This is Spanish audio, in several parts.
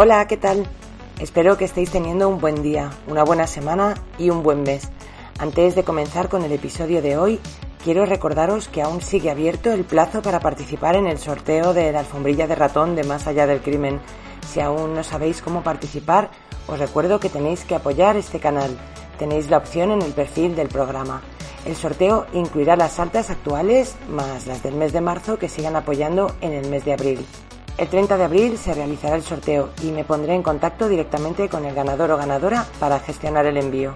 Hola, ¿qué tal? Espero que estéis teniendo un buen día, una buena semana y un buen mes. Antes de comenzar con el episodio de hoy, quiero recordaros que aún sigue abierto el plazo para participar en el sorteo de la alfombrilla de ratón de Más allá del crimen. Si aún no sabéis cómo participar, os recuerdo que tenéis que apoyar este canal. Tenéis la opción en el perfil del programa. El sorteo incluirá las altas actuales más las del mes de marzo que sigan apoyando en el mes de abril. El 30 de abril se realizará el sorteo y me pondré en contacto directamente con el ganador o ganadora para gestionar el envío.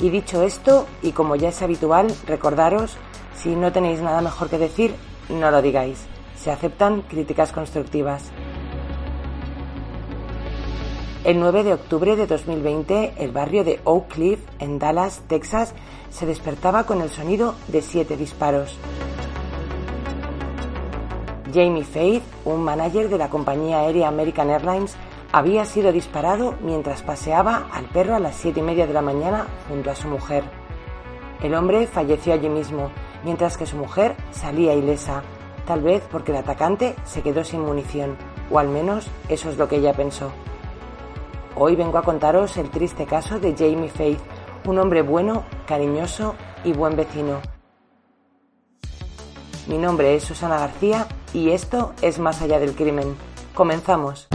Y dicho esto, y como ya es habitual, recordaros, si no tenéis nada mejor que decir, no lo digáis. Se aceptan críticas constructivas. El 9 de octubre de 2020, el barrio de Oak Cliff, en Dallas, Texas, se despertaba con el sonido de siete disparos. Jamie Faith, un manager de la compañía aérea American Airlines, había sido disparado mientras paseaba al perro a las siete y media de la mañana junto a su mujer. El hombre falleció allí mismo, mientras que su mujer salía ilesa, tal vez porque el atacante se quedó sin munición, o al menos eso es lo que ella pensó. Hoy vengo a contaros el triste caso de Jamie Faith, un hombre bueno, cariñoso y buen vecino. Mi nombre es Susana García y esto es Más allá del crimen. Comenzamos.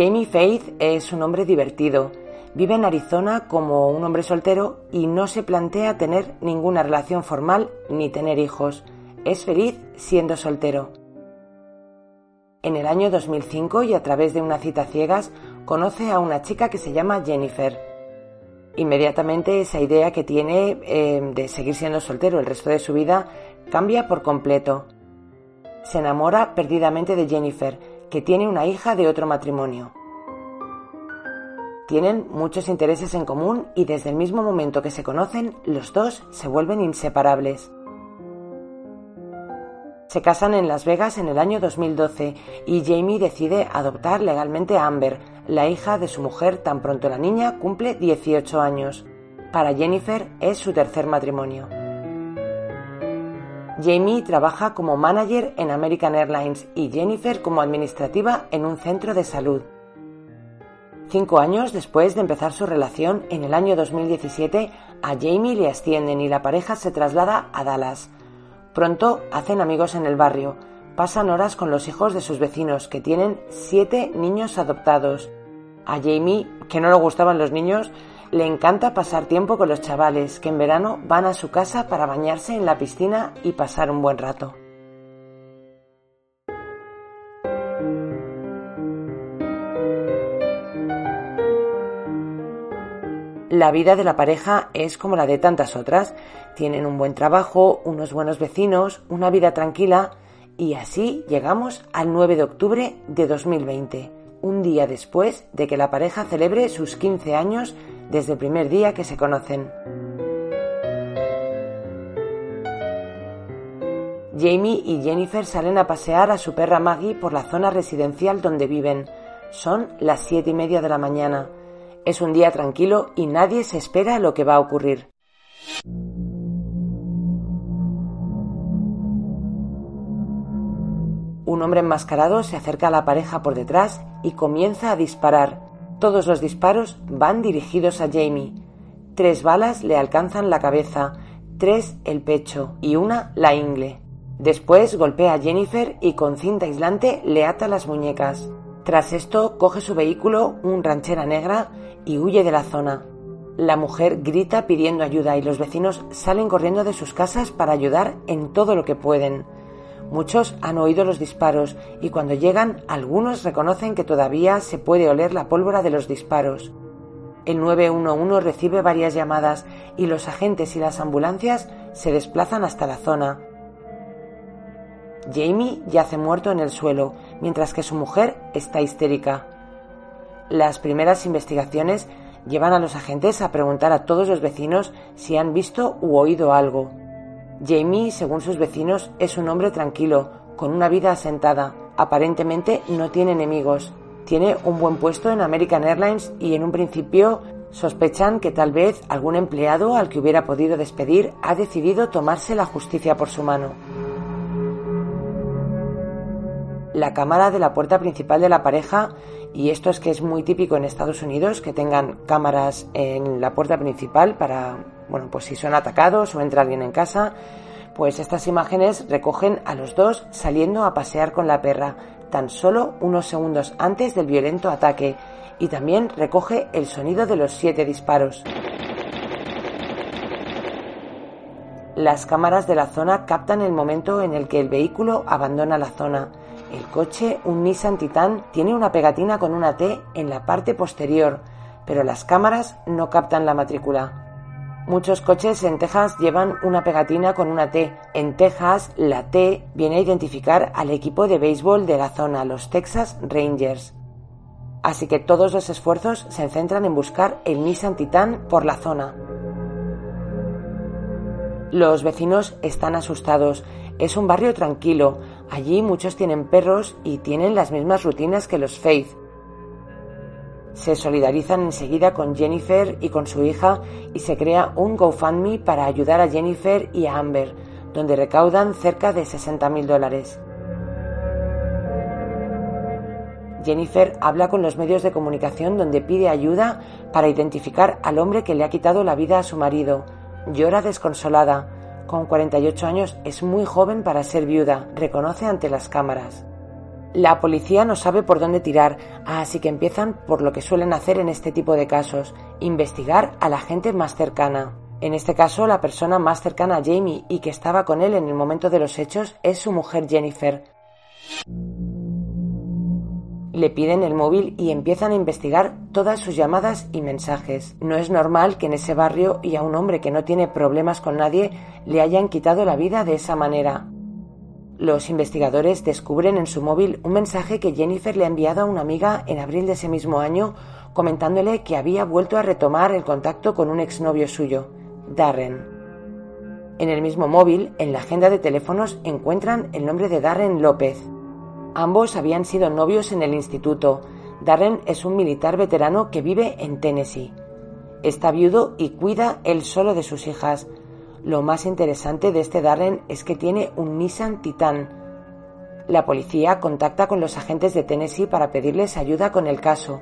Jamie Faith es un hombre divertido. Vive en Arizona como un hombre soltero y no se plantea tener ninguna relación formal ni tener hijos. Es feliz siendo soltero. En el año 2005 y a través de una cita ciegas conoce a una chica que se llama Jennifer. Inmediatamente esa idea que tiene eh, de seguir siendo soltero el resto de su vida cambia por completo. Se enamora perdidamente de Jennifer, que tiene una hija de otro matrimonio. Tienen muchos intereses en común y desde el mismo momento que se conocen, los dos se vuelven inseparables. Se casan en Las Vegas en el año 2012 y Jamie decide adoptar legalmente a Amber, la hija de su mujer tan pronto la niña cumple 18 años. Para Jennifer es su tercer matrimonio. Jamie trabaja como manager en American Airlines y Jennifer como administrativa en un centro de salud. Cinco años después de empezar su relación, en el año 2017, a Jamie le ascienden y la pareja se traslada a Dallas. Pronto hacen amigos en el barrio, pasan horas con los hijos de sus vecinos, que tienen siete niños adoptados. A Jamie, que no le gustaban los niños, le encanta pasar tiempo con los chavales que en verano van a su casa para bañarse en la piscina y pasar un buen rato. La vida de la pareja es como la de tantas otras. Tienen un buen trabajo, unos buenos vecinos, una vida tranquila y así llegamos al 9 de octubre de 2020, un día después de que la pareja celebre sus 15 años desde el primer día que se conocen. Jamie y Jennifer salen a pasear a su perra Maggie por la zona residencial donde viven. Son las siete y media de la mañana. Es un día tranquilo y nadie se espera lo que va a ocurrir. Un hombre enmascarado se acerca a la pareja por detrás y comienza a disparar. Todos los disparos van dirigidos a Jamie. Tres balas le alcanzan la cabeza, tres el pecho y una la ingle. Después golpea a Jennifer y con cinta aislante le ata las muñecas. Tras esto coge su vehículo, un ranchera negra, y huye de la zona. La mujer grita pidiendo ayuda y los vecinos salen corriendo de sus casas para ayudar en todo lo que pueden. Muchos han oído los disparos y cuando llegan algunos reconocen que todavía se puede oler la pólvora de los disparos. El 911 recibe varias llamadas y los agentes y las ambulancias se desplazan hasta la zona. Jamie yace muerto en el suelo, mientras que su mujer está histérica. Las primeras investigaciones llevan a los agentes a preguntar a todos los vecinos si han visto u oído algo. Jamie, según sus vecinos, es un hombre tranquilo, con una vida asentada. Aparentemente no tiene enemigos. Tiene un buen puesto en American Airlines y en un principio sospechan que tal vez algún empleado al que hubiera podido despedir ha decidido tomarse la justicia por su mano. La cámara de la puerta principal de la pareja y esto es que es muy típico en Estados Unidos que tengan cámaras en la puerta principal para, bueno, pues si son atacados o entra alguien en casa, pues estas imágenes recogen a los dos saliendo a pasear con la perra tan solo unos segundos antes del violento ataque y también recoge el sonido de los siete disparos. Las cámaras de la zona captan el momento en el que el vehículo abandona la zona el coche, un Nissan Titan, tiene una pegatina con una T en la parte posterior, pero las cámaras no captan la matrícula. Muchos coches en Texas llevan una pegatina con una T. En Texas, la T viene a identificar al equipo de béisbol de la zona, los Texas Rangers. Así que todos los esfuerzos se centran en buscar el Nissan Titan por la zona. Los vecinos están asustados. Es un barrio tranquilo. Allí muchos tienen perros y tienen las mismas rutinas que los Faith. Se solidarizan enseguida con Jennifer y con su hija y se crea un GoFundMe para ayudar a Jennifer y a Amber, donde recaudan cerca de 60 mil dólares. Jennifer habla con los medios de comunicación donde pide ayuda para identificar al hombre que le ha quitado la vida a su marido. Llora desconsolada con 48 años es muy joven para ser viuda, reconoce ante las cámaras. La policía no sabe por dónde tirar, así que empiezan por lo que suelen hacer en este tipo de casos, investigar a la gente más cercana. En este caso, la persona más cercana a Jamie y que estaba con él en el momento de los hechos es su mujer Jennifer. Le piden el móvil y empiezan a investigar todas sus llamadas y mensajes. No es normal que en ese barrio y a un hombre que no tiene problemas con nadie le hayan quitado la vida de esa manera. Los investigadores descubren en su móvil un mensaje que Jennifer le ha enviado a una amiga en abril de ese mismo año comentándole que había vuelto a retomar el contacto con un exnovio suyo, Darren. En el mismo móvil, en la agenda de teléfonos, encuentran el nombre de Darren López. Ambos habían sido novios en el instituto. Darren es un militar veterano que vive en Tennessee. Está viudo y cuida él solo de sus hijas. Lo más interesante de este Darren es que tiene un Nissan Titan. La policía contacta con los agentes de Tennessee para pedirles ayuda con el caso.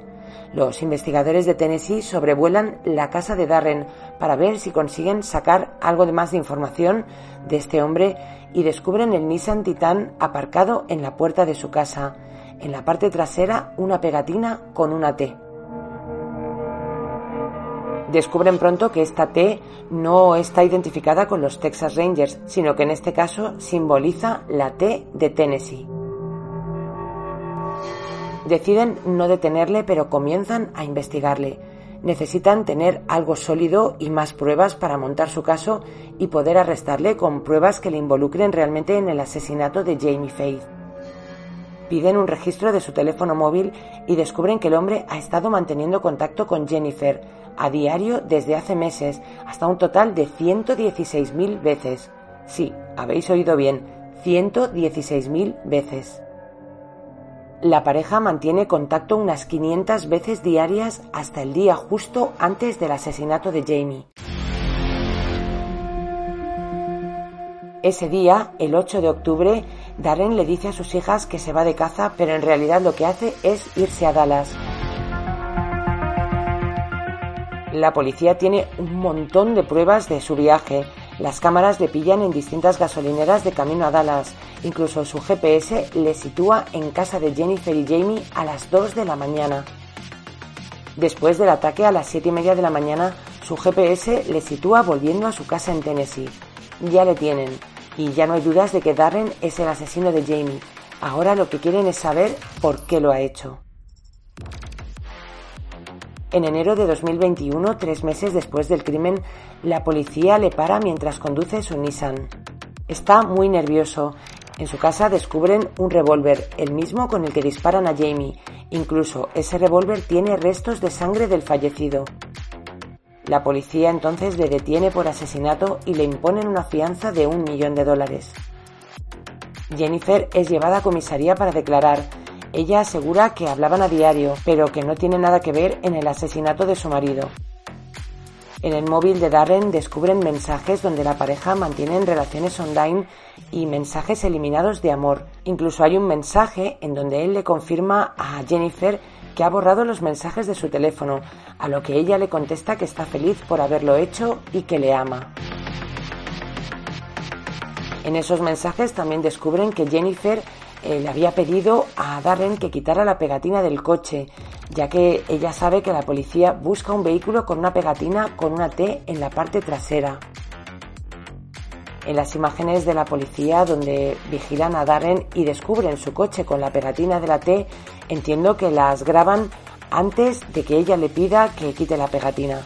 Los investigadores de Tennessee sobrevuelan la casa de Darren para ver si consiguen sacar algo de más de información de este hombre y descubren el Nissan Titan aparcado en la puerta de su casa. En la parte trasera una pegatina con una T. Descubren pronto que esta T no está identificada con los Texas Rangers, sino que en este caso simboliza la T de Tennessee. Deciden no detenerle, pero comienzan a investigarle. Necesitan tener algo sólido y más pruebas para montar su caso y poder arrestarle con pruebas que le involucren realmente en el asesinato de Jamie Faith. Piden un registro de su teléfono móvil y descubren que el hombre ha estado manteniendo contacto con Jennifer a diario desde hace meses, hasta un total de 116.000 veces. Sí, habéis oído bien, 116.000 veces. La pareja mantiene contacto unas 500 veces diarias hasta el día justo antes del asesinato de Jamie. Ese día, el 8 de octubre, Darren le dice a sus hijas que se va de caza, pero en realidad lo que hace es irse a Dallas. La policía tiene un montón de pruebas de su viaje. Las cámaras le pillan en distintas gasolineras de camino a Dallas. Incluso su GPS le sitúa en casa de Jennifer y Jamie a las 2 de la mañana. Después del ataque a las 7 y media de la mañana, su GPS le sitúa volviendo a su casa en Tennessee. Ya le tienen, y ya no hay dudas de que Darren es el asesino de Jamie. Ahora lo que quieren es saber por qué lo ha hecho. En enero de 2021, tres meses después del crimen, la policía le para mientras conduce su Nissan. Está muy nervioso. En su casa descubren un revólver, el mismo con el que disparan a Jamie. Incluso ese revólver tiene restos de sangre del fallecido. La policía entonces le detiene por asesinato y le imponen una fianza de un millón de dólares. Jennifer es llevada a comisaría para declarar. Ella asegura que hablaban a diario, pero que no tiene nada que ver en el asesinato de su marido. En el móvil de Darren descubren mensajes donde la pareja mantiene relaciones online y mensajes eliminados de amor. Incluso hay un mensaje en donde él le confirma a Jennifer que ha borrado los mensajes de su teléfono, a lo que ella le contesta que está feliz por haberlo hecho y que le ama. En esos mensajes también descubren que Jennifer eh, le había pedido a Darren que quitara la pegatina del coche, ya que ella sabe que la policía busca un vehículo con una pegatina con una T en la parte trasera. En las imágenes de la policía donde vigilan a Darren y descubren su coche con la pegatina de la T, entiendo que las graban antes de que ella le pida que quite la pegatina.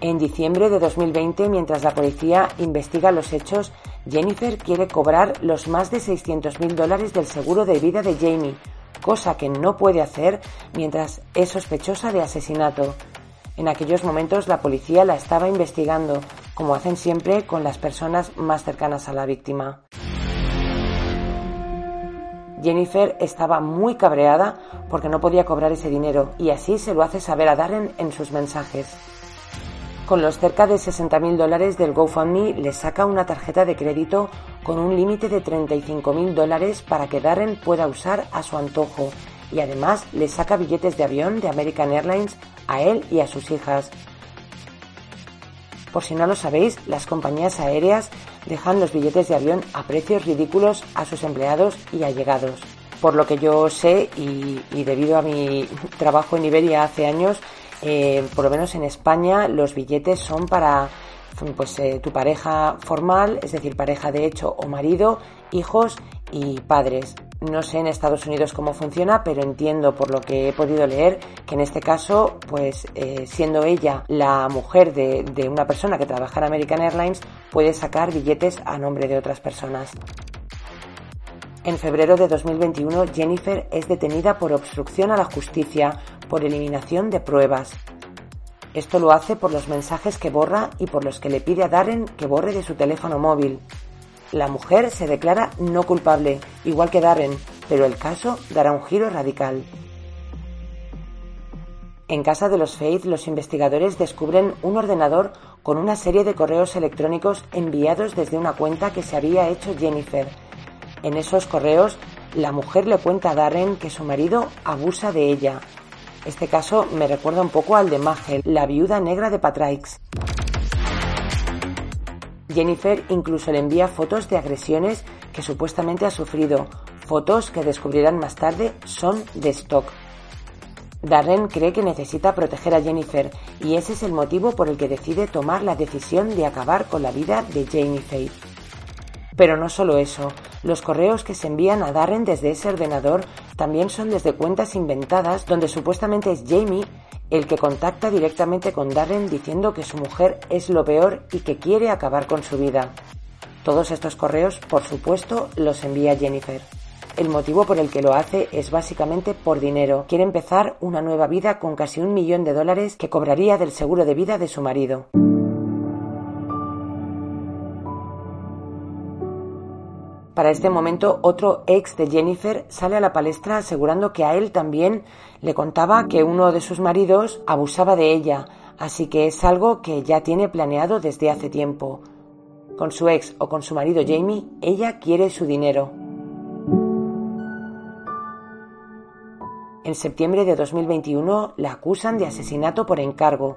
En diciembre de 2020, mientras la policía investiga los hechos, Jennifer quiere cobrar los más de 600.000 dólares del seguro de vida de Jamie, cosa que no puede hacer mientras es sospechosa de asesinato. En aquellos momentos la policía la estaba investigando, como hacen siempre con las personas más cercanas a la víctima. Jennifer estaba muy cabreada porque no podía cobrar ese dinero y así se lo hace saber a Darren en sus mensajes. Con los cerca de 60.000 dólares del GoFundMe le saca una tarjeta de crédito con un límite de 35.000 dólares para que Darren pueda usar a su antojo y además le saca billetes de avión de American Airlines a él y a sus hijas. Por si no lo sabéis, las compañías aéreas dejan los billetes de avión a precios ridículos a sus empleados y allegados. Por lo que yo sé y, debido a mi trabajo en Iberia hace años, eh, por lo menos en España los billetes son para pues eh, tu pareja formal, es decir, pareja de hecho o marido, hijos y padres. No sé en Estados Unidos cómo funciona, pero entiendo por lo que he podido leer que en este caso, pues eh, siendo ella la mujer de, de una persona que trabaja en American Airlines, puede sacar billetes a nombre de otras personas. En febrero de 2021, Jennifer es detenida por obstrucción a la justicia por eliminación de pruebas. Esto lo hace por los mensajes que borra y por los que le pide a Darren que borre de su teléfono móvil. La mujer se declara no culpable, igual que Darren, pero el caso dará un giro radical. En casa de los Faith, los investigadores descubren un ordenador con una serie de correos electrónicos enviados desde una cuenta que se había hecho Jennifer. En esos correos, la mujer le cuenta a Darren que su marido abusa de ella, este caso me recuerda un poco al de Magel, la viuda negra de Patraix. Jennifer incluso le envía fotos de agresiones que supuestamente ha sufrido, fotos que descubrirán más tarde son de stock. Darren cree que necesita proteger a Jennifer y ese es el motivo por el que decide tomar la decisión de acabar con la vida de Jamie Faith. Pero no solo eso, los correos que se envían a Darren desde ese ordenador también son desde cuentas inventadas donde supuestamente es Jamie el que contacta directamente con Darren diciendo que su mujer es lo peor y que quiere acabar con su vida. Todos estos correos, por supuesto, los envía Jennifer. El motivo por el que lo hace es básicamente por dinero. Quiere empezar una nueva vida con casi un millón de dólares que cobraría del seguro de vida de su marido. Para este momento, otro ex de Jennifer sale a la palestra asegurando que a él también le contaba que uno de sus maridos abusaba de ella, así que es algo que ya tiene planeado desde hace tiempo. con su ex o con su marido Jamie, ella quiere su dinero. En septiembre de 2021 la acusan de asesinato por encargo.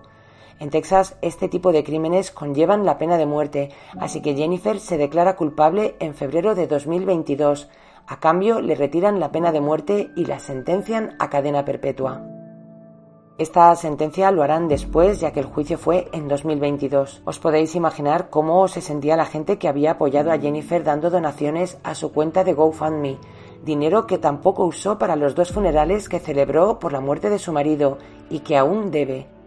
En Texas este tipo de crímenes conllevan la pena de muerte, así que Jennifer se declara culpable en febrero de 2022. A cambio le retiran la pena de muerte y la sentencian a cadena perpetua. Esta sentencia lo harán después, ya que el juicio fue en 2022. Os podéis imaginar cómo se sentía la gente que había apoyado a Jennifer dando donaciones a su cuenta de GoFundMe dinero que tampoco usó para los dos funerales que celebró por la muerte de su marido y que aún debe.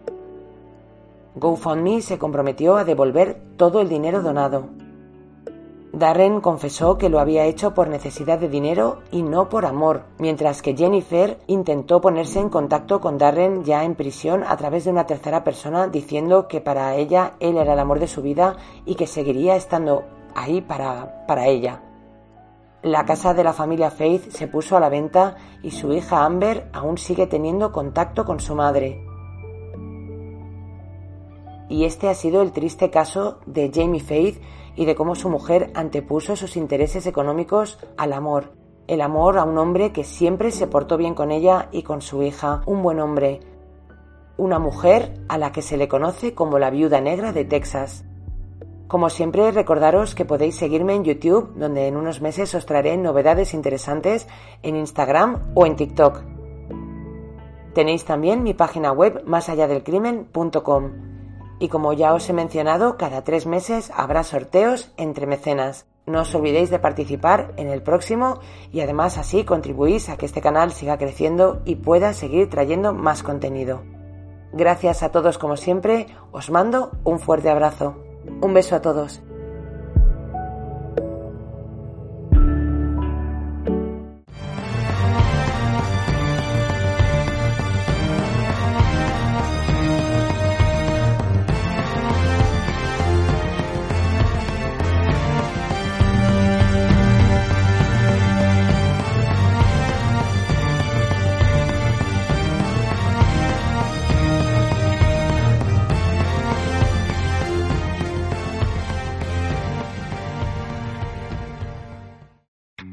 GoFundMe se comprometió a devolver todo el dinero donado. Darren confesó que lo había hecho por necesidad de dinero y no por amor, mientras que Jennifer intentó ponerse en contacto con Darren ya en prisión a través de una tercera persona diciendo que para ella él era el amor de su vida y que seguiría estando ahí para, para ella. La casa de la familia Faith se puso a la venta y su hija Amber aún sigue teniendo contacto con su madre. Y este ha sido el triste caso de Jamie Faith y de cómo su mujer antepuso sus intereses económicos al amor. El amor a un hombre que siempre se portó bien con ella y con su hija, un buen hombre. Una mujer a la que se le conoce como la viuda negra de Texas. Como siempre, recordaros que podéis seguirme en YouTube, donde en unos meses os traeré novedades interesantes en Instagram o en TikTok. Tenéis también mi página web más allá del crimen.com. Y como ya os he mencionado, cada tres meses habrá sorteos entre mecenas. No os olvidéis de participar en el próximo y además así contribuís a que este canal siga creciendo y pueda seguir trayendo más contenido. Gracias a todos como siempre, os mando un fuerte abrazo. Un beso a todos.